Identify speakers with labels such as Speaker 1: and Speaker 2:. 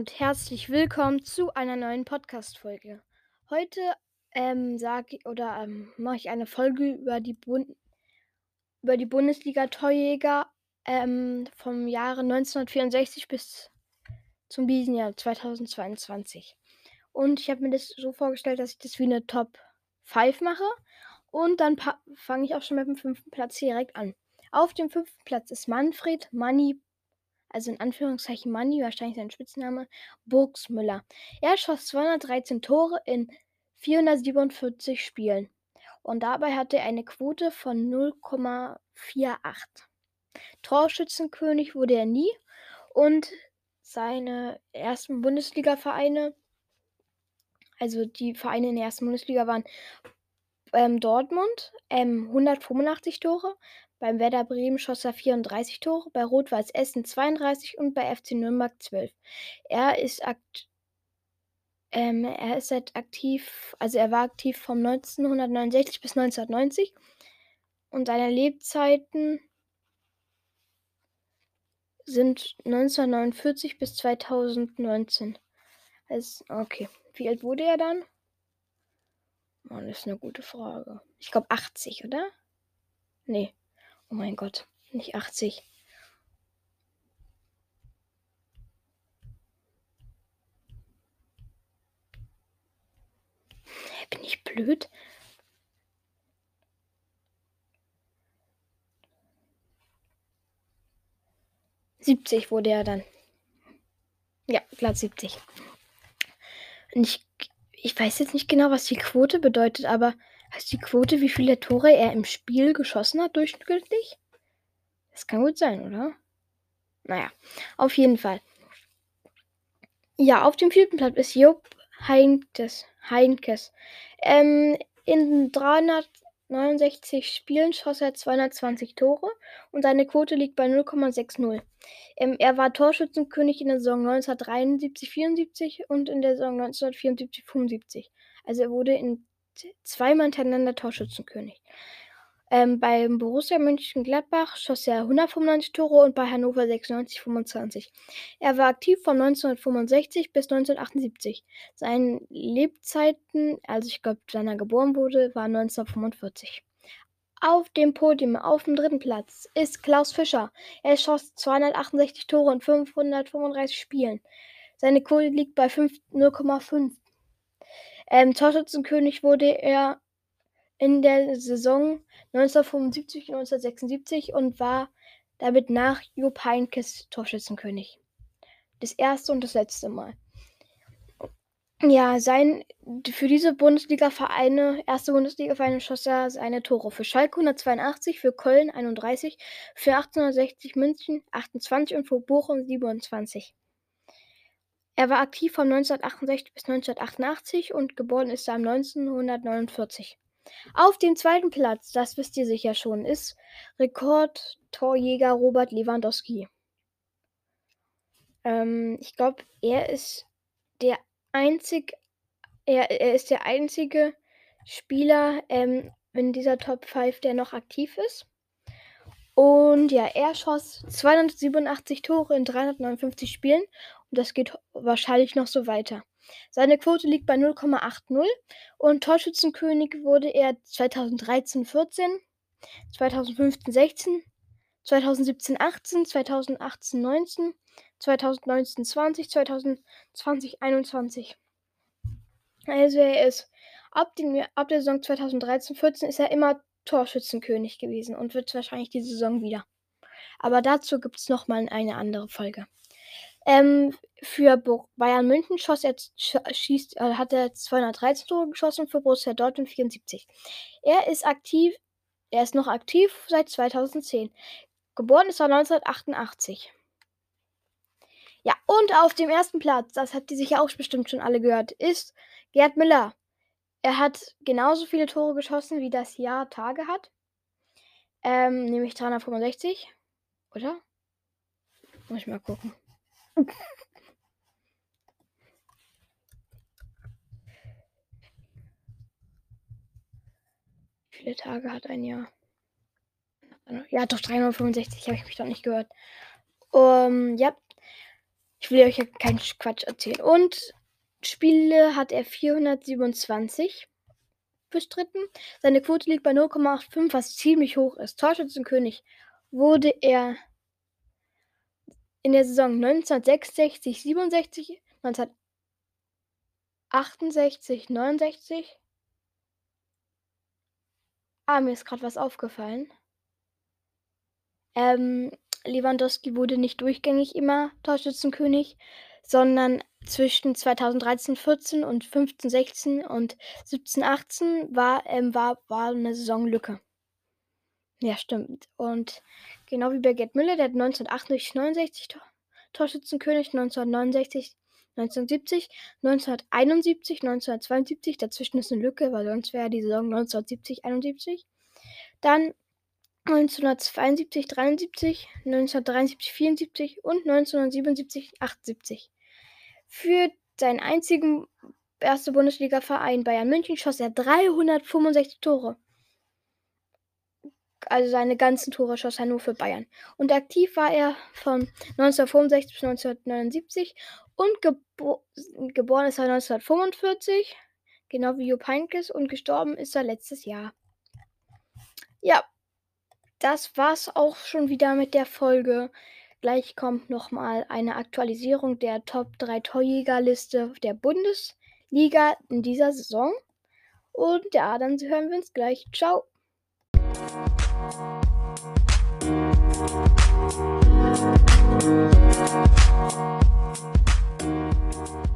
Speaker 1: und herzlich willkommen zu einer neuen Podcast-Folge. Heute ähm, sage oder ähm, mache ich eine Folge über die, Bund über die Bundesliga Torjäger ähm, vom Jahre 1964 bis zum diesen Jahr 2022. Und ich habe mir das so vorgestellt, dass ich das wie eine Top 5 mache. Und dann fange ich auch schon mit dem fünften Platz direkt an. Auf dem fünften Platz ist Manfred Manni also in Anführungszeichen Manni, wahrscheinlich sein Spitzname, Burgsmüller. Er schoss 213 Tore in 447 Spielen und dabei hatte er eine Quote von 0,48. Torschützenkönig wurde er nie und seine ersten Bundesliga-Vereine, also die Vereine in der ersten Bundesliga waren ähm, Dortmund, ähm, 185 Tore, beim Werder Bremen schoss er 34 Tore, bei Rot-Weiß Essen 32 und bei FC Nürnberg 12. Er ist ähm, er ist seit aktiv, also er war aktiv von 1969 bis 1990 und seine Lebzeiten sind 1949 bis 2019. Also, okay. Wie alt wurde er dann? Oh, das ist eine gute Frage. Ich glaube 80, oder? Nee. Oh mein Gott, nicht 80. Bin ich blöd? Siebzig wurde er dann. Ja, glatt 70. Und ich, ich weiß jetzt nicht genau, was die Quote bedeutet, aber Heißt die Quote, wie viele Tore er im Spiel geschossen hat, durchschnittlich? Das kann gut sein, oder? Naja, auf jeden Fall. Ja, auf dem vierten Platz ist Job Heinkes. Heinkes. Ähm, in 369 Spielen schoss er 220 Tore und seine Quote liegt bei 0,60. Ähm, er war Torschützenkönig in der Saison 1973-74 und in der Saison 1974-75. Also er wurde in zweimal hintereinander Torschützenkönig. Ähm, beim Borussia Mönchengladbach schoss er 195 Tore und bei Hannover 96 25. Er war aktiv von 1965 bis 1978. Seine Lebzeiten, also ich glaube, wann er geboren wurde, war 1945. Auf dem Podium, auf dem dritten Platz, ist Klaus Fischer. Er schoss 268 Tore in 535 Spielen. Seine Quote liegt bei 0,5. Ähm, Torschützenkönig wurde er in der Saison 1975 und 1976 und war damit nach Jupp Heynckes Torschützenkönig. Das erste und das letzte Mal. Ja, sein, für diese Bundesliga-Vereine, erste Bundesliga-Vereine schoss er seine Tore. Für Schalke 182, für Köln 31, für 1860 München 28 und für Bochum 27. Er war aktiv von 1968 bis 1988 und geboren ist er 1949. Auf dem zweiten Platz, das wisst ihr sicher schon, ist Rekordtorjäger Robert Lewandowski. Ähm, ich glaube, er ist der einzig, er, er ist der einzige Spieler ähm, in dieser Top 5, der noch aktiv ist. Und ja, er schoss 287 Tore in 359 Spielen und das geht wahrscheinlich noch so weiter. Seine Quote liegt bei 0,80 und Torschützenkönig wurde er 2013-14, 2015-16, 2017-18, 2018-19, 2019-20, 2020-21. Also er ist ab, den, ab der Saison 2013-14 ist er immer Torschützenkönig gewesen und wird wahrscheinlich die Saison wieder. Aber dazu gibt es nochmal eine andere Folge. Ähm, für Bayern München schoss er, schießt, äh, hat er 213 Tore geschossen, für Borussia Dortmund 74. Er ist aktiv, er ist noch aktiv seit 2010. Geboren ist er 1988. Ja, und auf dem ersten Platz, das habt ihr sicher auch bestimmt schon alle gehört, ist Gerd Müller. Er hat genauso viele Tore geschossen, wie das Jahr Tage hat. Ähm, nämlich 365. Oder? Muss ich mal gucken. Wie viele Tage hat ein Jahr? Ja, doch 365 habe ich mich doch nicht gehört. Um, ja. Ich ich will euch ja keinen Quatsch erzählen. Und Spiele hat er 427 bestritten. Seine Quote liegt bei 0,85, was ziemlich hoch ist. Torschützenkönig wurde er in der Saison 1966, 67, 1968, 69. Ah, mir ist gerade was aufgefallen. Ähm, Lewandowski wurde nicht durchgängig immer Torschützenkönig, sondern zwischen 2013, 14 und 15, 16 und 17, 18 war, ähm, war, war eine Saisonlücke. Ja, stimmt. Und genau wie bei Gerd Müller, der hat 1968, 69 Tor Torschützenkönig, 1969, 1970, 1971, 1972. Dazwischen ist eine Lücke, weil sonst wäre die Saison 1970, 71. Dann 1972, 73, 1973, 74 und 1977, 78. Für seinen einzigen erste Bundesliga-Verein Bayern München schoss er 365 Tore. Also seine ganzen Tore schoss er nur für Bayern. Und aktiv war er von 1965 bis 1979 und gebo geboren ist er 1945, genau wie Jupp Heynckes und gestorben ist er letztes Jahr. Ja, das war's auch schon wieder mit der Folge. Gleich kommt nochmal eine Aktualisierung der Top 3 Torjägerliste der Bundesliga in dieser Saison. Und ja, dann hören wir uns gleich. Ciao. Thank you.